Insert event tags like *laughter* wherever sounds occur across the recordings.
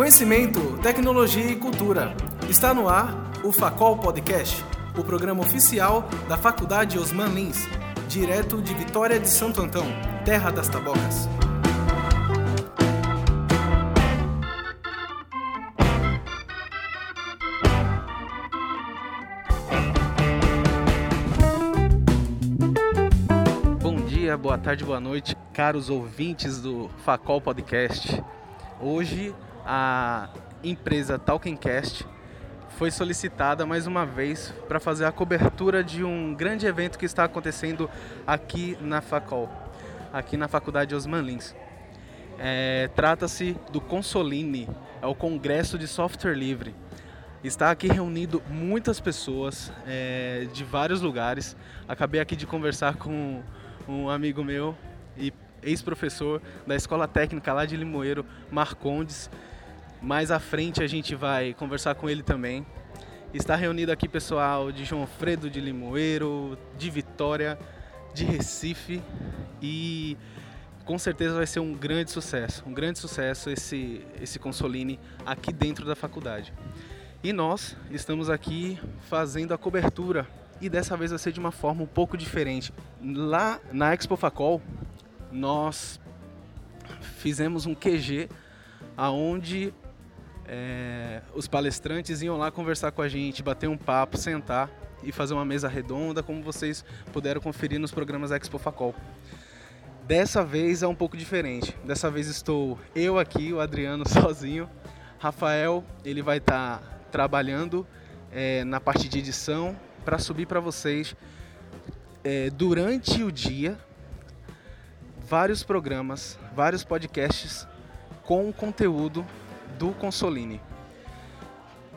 Conhecimento, tecnologia e cultura. Está no ar o Facol Podcast, o programa oficial da Faculdade Osman Lins, direto de Vitória de Santo Antão, terra das tabocas. Dia, boa tarde, boa noite, caros ouvintes do Facol Podcast. Hoje a empresa Talkencast foi solicitada mais uma vez para fazer a cobertura de um grande evento que está acontecendo aqui na Facol, aqui na Faculdade Osman Lins. É, Trata-se do Consoline, é o Congresso de Software Livre. Está aqui reunido muitas pessoas é, de vários lugares. Acabei aqui de conversar com um amigo meu e ex-professor da Escola Técnica lá de Limoeiro, Marcondes. Mais à frente a gente vai conversar com ele também. Está reunido aqui pessoal de João Fredo de Limoeiro, de Vitória, de Recife e com certeza vai ser um grande sucesso, um grande sucesso esse esse Consoline aqui dentro da faculdade. E nós estamos aqui fazendo a cobertura e dessa vez vai ser de uma forma um pouco diferente. Lá na Expo Facol, nós fizemos um QG aonde é, os palestrantes iam lá conversar com a gente, bater um papo, sentar e fazer uma mesa redonda, como vocês puderam conferir nos programas Expo Facol. Dessa vez é um pouco diferente. Dessa vez estou eu aqui, o Adriano *laughs* sozinho. Rafael, ele vai estar tá trabalhando é, na parte de edição para subir para vocês é, durante o dia vários programas, vários podcasts com conteúdo do Consoline.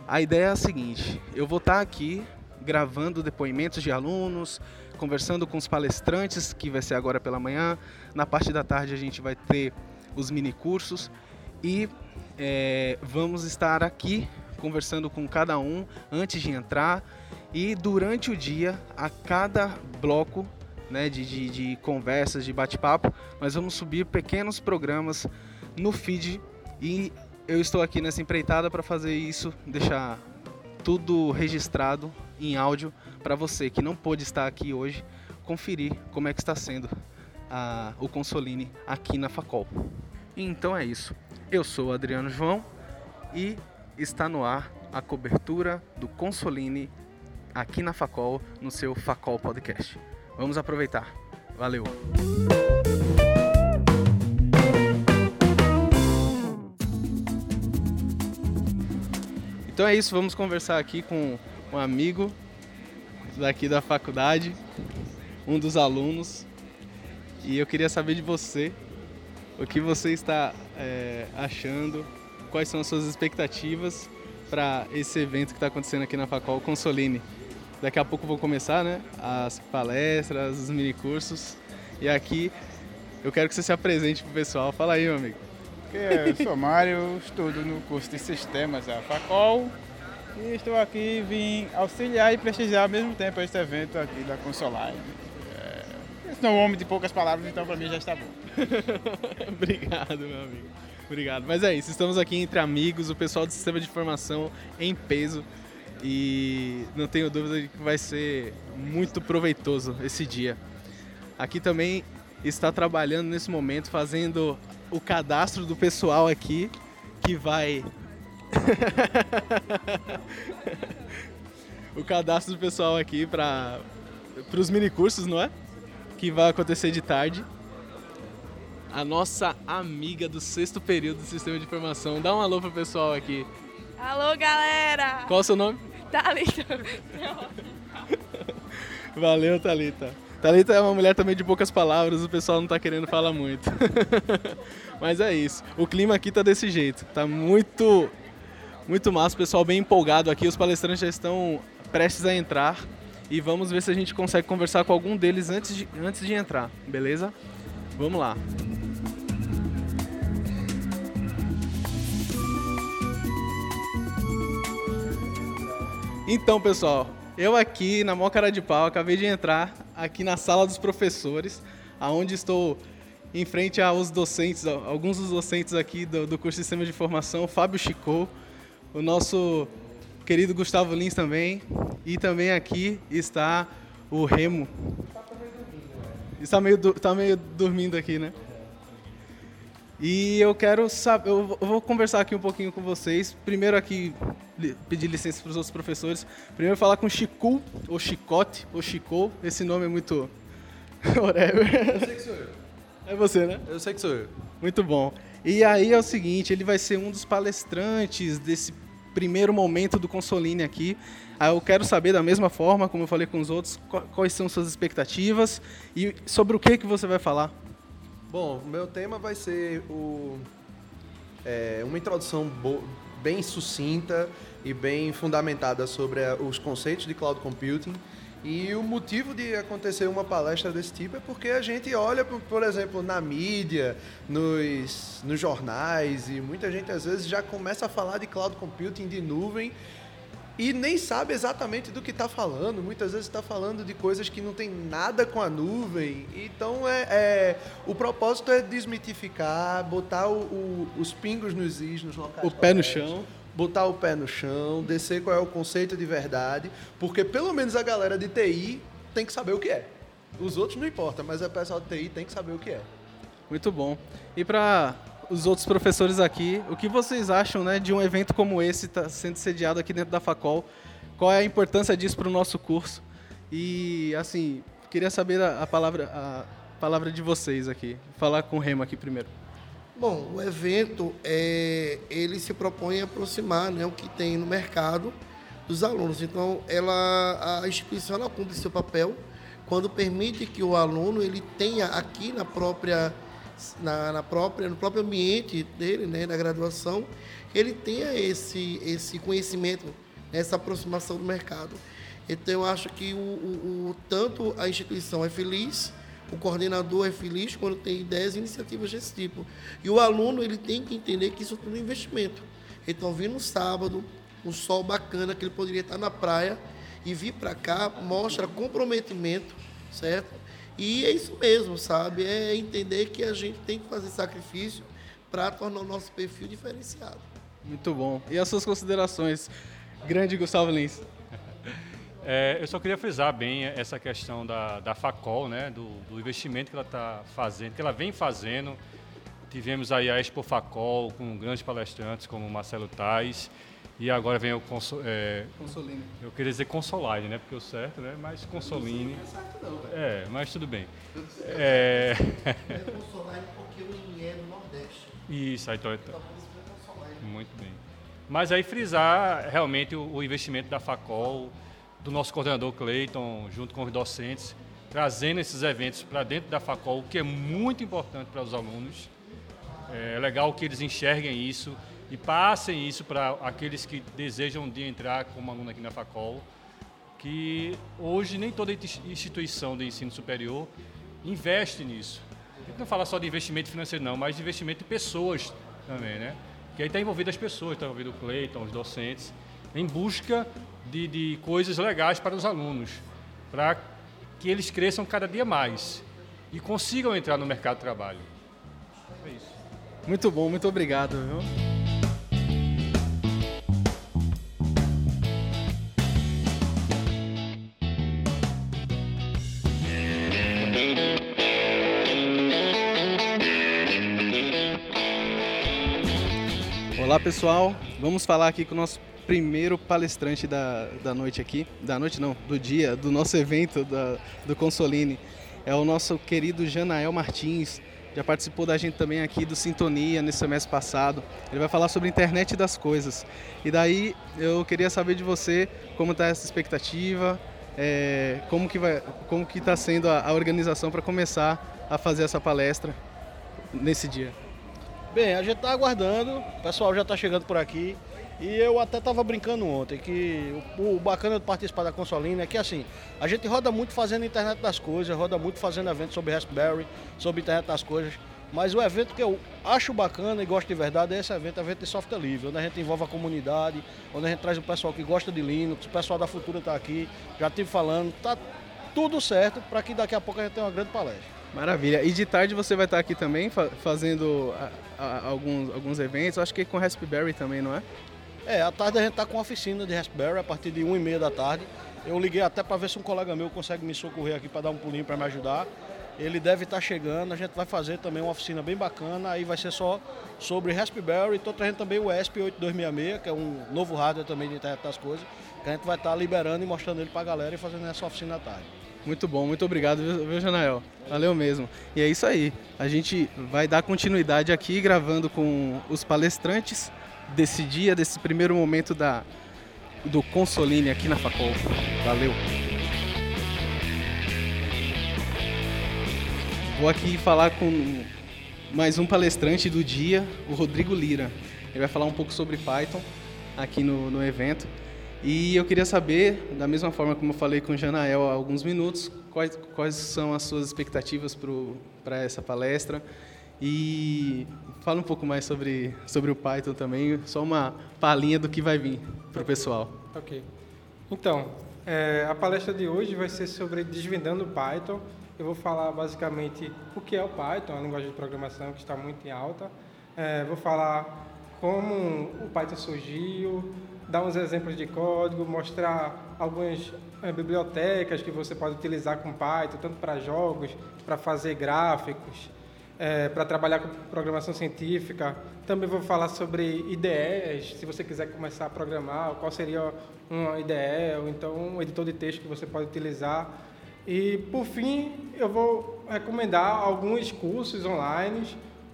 A ideia é a seguinte: eu vou estar aqui gravando depoimentos de alunos, conversando com os palestrantes, que vai ser agora pela manhã. Na parte da tarde a gente vai ter os mini cursos e é, vamos estar aqui conversando com cada um antes de entrar e durante o dia, a cada bloco né, de, de, de conversas, de bate-papo, nós vamos subir pequenos programas no feed e eu estou aqui nessa empreitada para fazer isso, deixar tudo registrado em áudio para você que não pôde estar aqui hoje, conferir como é que está sendo a, o Consoline aqui na Facol. Então é isso. Eu sou Adriano João e está no ar a cobertura do Consoline aqui na Facol, no seu Facol Podcast. Vamos aproveitar. Valeu! Então é isso, vamos conversar aqui com um amigo daqui da faculdade, um dos alunos. E eu queria saber de você, o que você está é, achando, quais são as suas expectativas para esse evento que está acontecendo aqui na Facol Consoline. Daqui a pouco vou começar, né? As palestras, os minicursos. E aqui eu quero que você se apresente pro pessoal. Fala aí, meu amigo. Eu sou Mário, estudo no curso de Sistemas da Facol e estou aqui, vim auxiliar e prestigiar ao mesmo tempo este evento aqui da Consoline. É, eu sou um homem de poucas palavras, então para mim já está bom. *laughs* Obrigado, meu amigo. Obrigado. Mas é isso, estamos aqui entre amigos, o pessoal do sistema de informação em peso e não tenho dúvida de que vai ser muito proveitoso esse dia. Aqui também está trabalhando nesse momento, fazendo o cadastro do pessoal aqui que vai. *laughs* o cadastro do pessoal aqui para os minicursos, não é? Que vai acontecer de tarde. A nossa amiga do sexto período do Sistema de Informação. Dá um alô pro pessoal aqui. Alô, galera! Qual o seu nome? Thalita. *laughs* Valeu, Thalita. Thalita é uma mulher também de poucas palavras, o pessoal não tá querendo falar muito. *laughs* Mas é isso. O clima aqui tá desse jeito. Tá muito muito massa, o pessoal bem empolgado aqui. Os palestrantes já estão prestes a entrar e vamos ver se a gente consegue conversar com algum deles antes de, antes de entrar, beleza? Vamos lá. Então, pessoal, Eu aqui, na mó cara de pau, acabei de entrar aqui na sala dos professores, aonde estou em frente aos docentes, alguns dos docentes aqui do, do curso de Sistema de Formação, Fábio Chicou, o nosso querido Gustavo Lins também, e também aqui está o Remo. Está meio, está meio dormindo aqui, né? E eu quero saber, eu vou conversar aqui um pouquinho com vocês. Primeiro aqui pedir licença para os outros professores. Primeiro falar com Chicu, ou Chicote, ou Chicou. Esse nome é muito *laughs* whatever. Eu sei que sou eu. É você, né? Eu sei que sou eu. Muito bom. E aí é o seguinte, ele vai ser um dos palestrantes desse primeiro momento do Consoline aqui. Aí eu quero saber da mesma forma, como eu falei com os outros, quais são suas expectativas e sobre o que que você vai falar. Bom, meu tema vai ser o, é, uma introdução bem sucinta e bem fundamentada sobre os conceitos de cloud computing. E o motivo de acontecer uma palestra desse tipo é porque a gente olha, por exemplo, na mídia, nos, nos jornais, e muita gente às vezes já começa a falar de cloud computing, de nuvem, e nem sabe exatamente do que está falando. Muitas vezes está falando de coisas que não tem nada com a nuvem. Então é, é o propósito é desmitificar, botar o, o, os pingos nos is, nos locais. O pé no chão. Botar o pé no chão, descer qual é o conceito de verdade, porque pelo menos a galera de TI tem que saber o que é. Os outros não importa, mas o pessoal de TI tem que saber o que é. Muito bom. E para os outros professores aqui, o que vocês acham né, de um evento como esse tá sendo sediado aqui dentro da Facol? Qual é a importância disso para o nosso curso? E, assim, queria saber a, a, palavra, a palavra de vocês aqui. Falar com o Remo aqui primeiro. Bom, o evento, é, ele se propõe a aproximar né, o que tem no mercado dos alunos. Então, ela, a instituição ela cumpre seu papel quando permite que o aluno ele tenha aqui na própria na, na, própria, no próprio ambiente dele, né, na graduação, ele tenha esse, esse conhecimento, essa aproximação do mercado. Então, eu acho que o, o, o, tanto a instituição é feliz, o coordenador é feliz quando tem ideias e iniciativas desse tipo. E o aluno ele tem que entender que isso tudo é investimento. Então, vir no sábado, um sol bacana, que ele poderia estar na praia, e vir para cá mostra comprometimento, certo? E é isso mesmo, sabe? É entender que a gente tem que fazer sacrifício para tornar o nosso perfil diferenciado. Muito bom. E as suas considerações, grande Gustavo Lins? *laughs* É, eu só queria frisar bem essa questão da, da Facol, né, do, do investimento que ela está fazendo, que ela vem fazendo. Tivemos aí a Expo Facol com grandes palestrantes como Marcelo Tais, e agora vem o conso, é, Consoline. Eu queria dizer Consoline, né? Porque o certo, né? Mas Consoline. Não é certo não, velho. É, mas tudo bem. É... é Consoline porque o INE é no Nordeste. Isso, aí então, então. Muito bem. Mas aí frisar realmente o, o investimento da Facol, do nosso coordenador Cleiton, junto com os docentes, trazendo esses eventos para dentro da Facol, o que é muito importante para os alunos. É legal que eles enxerguem isso e passem isso para aqueles que desejam de entrar como aluno aqui na Facol, que hoje nem toda instituição de ensino superior investe nisso. A gente não fala só de investimento financeiro não, mas de investimento em pessoas também, né? Que aí está envolvido as pessoas, está envolvido o Cleiton, os docentes, em busca de, de coisas legais para os alunos, para que eles cresçam cada dia mais e consigam entrar no mercado de trabalho. É isso. Muito bom, muito obrigado. Viu? Pessoal, vamos falar aqui com o nosso primeiro palestrante da, da noite aqui, da noite não, do dia, do nosso evento da, do Consoline. É o nosso querido Janael Martins, já participou da gente também aqui do Sintonia nesse semestre passado. Ele vai falar sobre internet das coisas. E daí eu queria saber de você como está essa expectativa, é, como que vai, como que está sendo a, a organização para começar a fazer essa palestra nesse dia. Bem, a gente está aguardando, o pessoal já está chegando por aqui. E eu até estava brincando ontem que o, o, bacana de participar da Consolina é que assim, a gente roda muito fazendo internet das coisas, roda muito fazendo eventos sobre Raspberry, sobre internet das coisas. Mas o evento que eu acho bacana e gosto de verdade é esse evento, evento de software livre, onde a gente envolve a comunidade, onde a gente traz o pessoal que gosta de Linux, o pessoal da Futura está aqui, já estive falando, tá tudo certo para que daqui a pouco a gente tenha uma grande palestra. Maravilha. E de tarde você vai estar aqui também fazendo a, a, alguns, alguns eventos, acho que com Raspberry também, não é? É, à tarde a gente está com oficina de Raspberry a partir de 1h30 da tarde. Eu liguei até para ver se um colega meu consegue me socorrer aqui para dar um pulinho para me ajudar. Ele deve estar tá chegando, a gente vai fazer também uma oficina bem bacana, aí vai ser só sobre Raspberry. Estou trazendo também o ESP8266, que é um novo hardware também de internet das coisas, que a gente vai estar tá liberando e mostrando ele para a galera e fazendo essa oficina à tarde. Muito bom, muito obrigado, viu, Janael? Valeu mesmo. E é isso aí. A gente vai dar continuidade aqui gravando com os palestrantes desse dia, desse primeiro momento da, do Consoline aqui na Facol. Valeu! Vou aqui falar com mais um palestrante do dia, o Rodrigo Lira. Ele vai falar um pouco sobre Python aqui no, no evento. E eu queria saber, da mesma forma como eu falei com o Janael há alguns minutos, quais, quais são as suas expectativas para essa palestra. E fala um pouco mais sobre, sobre o Python também, só uma palhinha do que vai vir para o pessoal. Ok. Então, é, a palestra de hoje vai ser sobre desvendando o Python. Eu vou falar basicamente o que é o Python, a linguagem de programação que está muito em alta. É, vou falar como o Python surgiu, dar uns exemplos de código, mostrar algumas é, bibliotecas que você pode utilizar com Python, tanto para jogos, para fazer gráficos, é, para trabalhar com programação científica. Também vou falar sobre IDEs, se você quiser começar a programar, qual seria uma IDE, ou então um editor de texto que você pode utilizar. E, por fim, eu vou recomendar alguns cursos online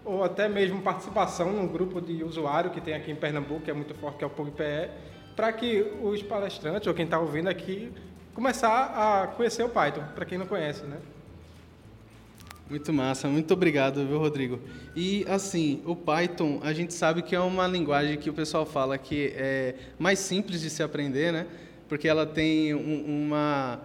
ou até mesmo participação num grupo de usuário que tem aqui em Pernambuco, que é muito forte, que é o PUBPE, para que os palestrantes ou quem está ouvindo aqui começar a conhecer o Python, para quem não conhece, né? Muito massa, muito obrigado, viu, Rodrigo? E assim, o Python, a gente sabe que é uma linguagem que o pessoal fala que é mais simples de se aprender, né? Porque ela tem um, uma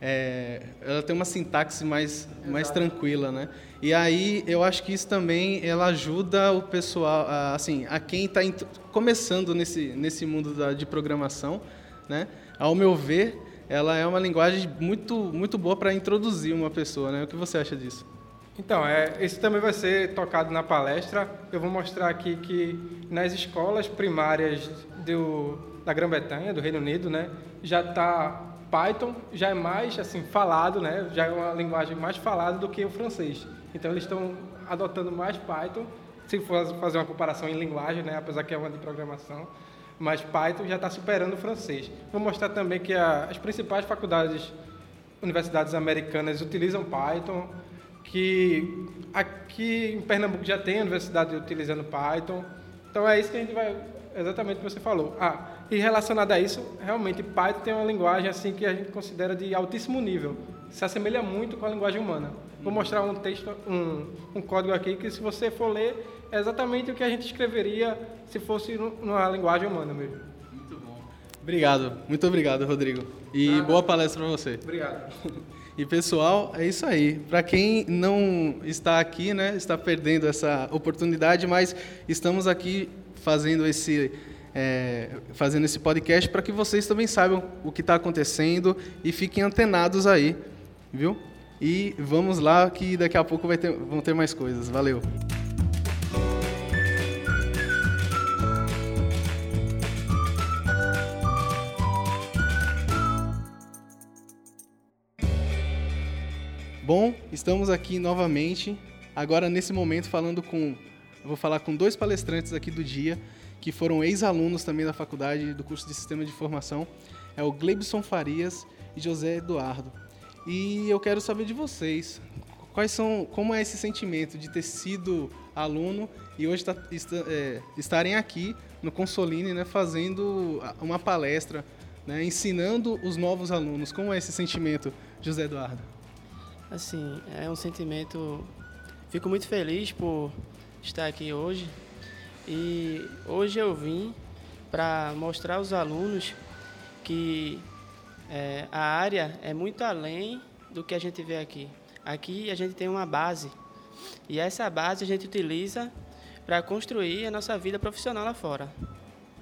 é, ela tem uma sintaxe mais, mais tranquila, né? E aí eu acho que isso também ela ajuda o pessoal, a, assim, a quem está começando nesse, nesse mundo da, de programação, né? Ao meu ver, ela é uma linguagem muito, muito boa para introduzir uma pessoa, né? O que você acha disso? Então, é, esse também vai ser tocado na palestra. Eu vou mostrar aqui que nas escolas primárias do, da Grã-Bretanha, do Reino Unido, né, já está Python já é mais assim falado, né? Já é uma linguagem mais falada do que o francês. Então eles estão adotando mais Python, se for fazer uma comparação em linguagem, né? Apesar que é uma de programação, mas Python já está superando o francês. Vou mostrar também que a, as principais faculdades, universidades americanas utilizam Python, que aqui em Pernambuco já tem universidade utilizando Python. Então é isso que a gente vai exatamente o que você falou. Ah, e relacionado a isso, realmente Python tem uma linguagem assim que a gente considera de altíssimo nível. Se assemelha muito com a linguagem humana. Vou mostrar um texto, um, um código aqui que se você for ler é exatamente o que a gente escreveria se fosse numa linguagem humana mesmo. Muito bom. Obrigado, muito obrigado, Rodrigo. E ah, boa palestra para você. Obrigado. *laughs* E pessoal, é isso aí. Para quem não está aqui, né, está perdendo essa oportunidade, mas estamos aqui fazendo esse, é, fazendo esse podcast para que vocês também saibam o que está acontecendo e fiquem antenados aí, viu? E vamos lá que daqui a pouco vai ter, vão ter mais coisas. Valeu! Bom, estamos aqui novamente, agora nesse momento falando com eu vou falar com dois palestrantes aqui do dia, que foram ex-alunos também da faculdade do curso de Sistema de Informação. É o Gleibson Farias e José Eduardo. E eu quero saber de vocês, quais são, como é esse sentimento de ter sido aluno e hoje tá, é, estarem aqui no Consoline, né, fazendo uma palestra, né, ensinando os novos alunos. Como é esse sentimento, José Eduardo? Assim, é um sentimento. Fico muito feliz por estar aqui hoje. E hoje eu vim para mostrar aos alunos que é, a área é muito além do que a gente vê aqui. Aqui a gente tem uma base E essa base a gente utiliza para construir a nossa vida profissional lá fora.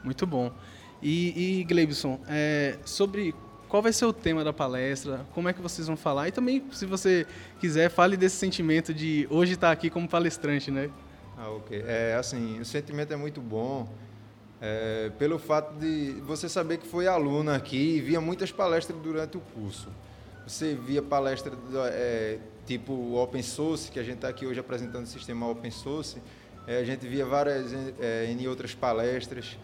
Muito bom. E, e Gleibson, é, sobre qual vai ser o tema da palestra, como é que vocês vão falar e também, se você quiser, fale desse sentimento de hoje estar aqui como palestrante, né? Ah, ok. É, assim, o sentimento é muito bom é, pelo fato de você saber que foi aluno aqui e via muitas palestras durante o curso. Você via palestra é, tipo open source, que a gente está aqui hoje apresentando o sistema open source, é, a gente via várias é, em outras palestras,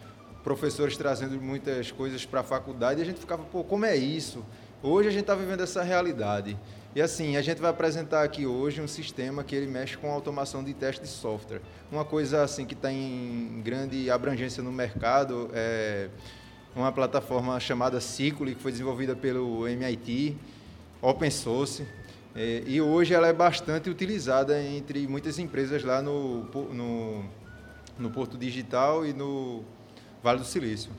professores trazendo muitas coisas para a faculdade, e a gente ficava, pô, como é isso? Hoje a gente está vivendo essa realidade. E assim, a gente vai apresentar aqui hoje um sistema que ele mexe com automação de teste de software. Uma coisa assim que está em grande abrangência no mercado é uma plataforma chamada Ciculi, que foi desenvolvida pelo MIT, open source. É, e hoje ela é bastante utilizada entre muitas empresas lá no, no, no Porto Digital e no Vale do Silício.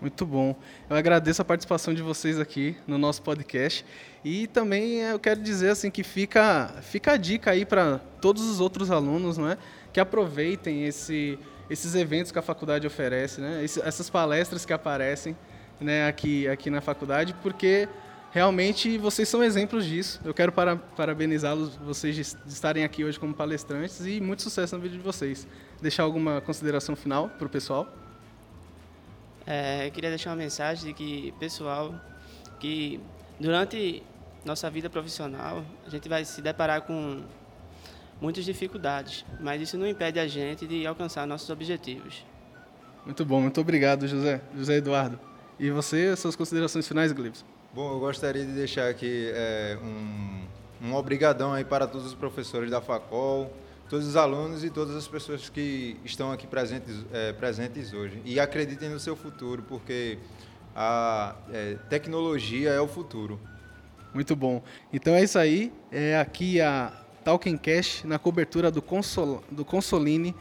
Muito bom. Eu agradeço a participação de vocês aqui no nosso podcast. E também eu quero dizer assim que fica, fica a dica aí para todos os outros alunos, não é? Que aproveitem esse, esses eventos que a faculdade oferece, né? essas palestras que aparecem né, aqui, aqui na faculdade, porque realmente vocês são exemplos disso. Eu quero para, parabenizá-los, vocês de, estarem aqui hoje como palestrantes e muito sucesso no vídeo de vocês. Deixar alguma consideração final para o pessoal? É, eu queria deixar uma mensagem de que, pessoal, que durante nossa vida profissional a gente vai se deparar com muitas dificuldades, mas isso não impede a gente de alcançar nossos objetivos. Muito bom, muito obrigado, José, José Eduardo. E você, suas considerações finais, Glibson? Bom, eu gostaria de deixar aqui é, um, um obrigadão aí para todos os professores da Facol, todos os alunos e todas as pessoas que estão aqui presentes, é, presentes hoje. E acreditem no seu futuro, porque a é, tecnologia é o futuro. Muito bom. Então é isso aí. É aqui a Talking Cash na cobertura do, Consol, do Consoline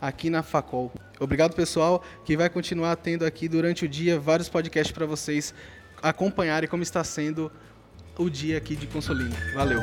aqui na Facol. Obrigado, pessoal, que vai continuar tendo aqui durante o dia vários podcasts para vocês acompanharem como está sendo o dia aqui de Consoline. Valeu!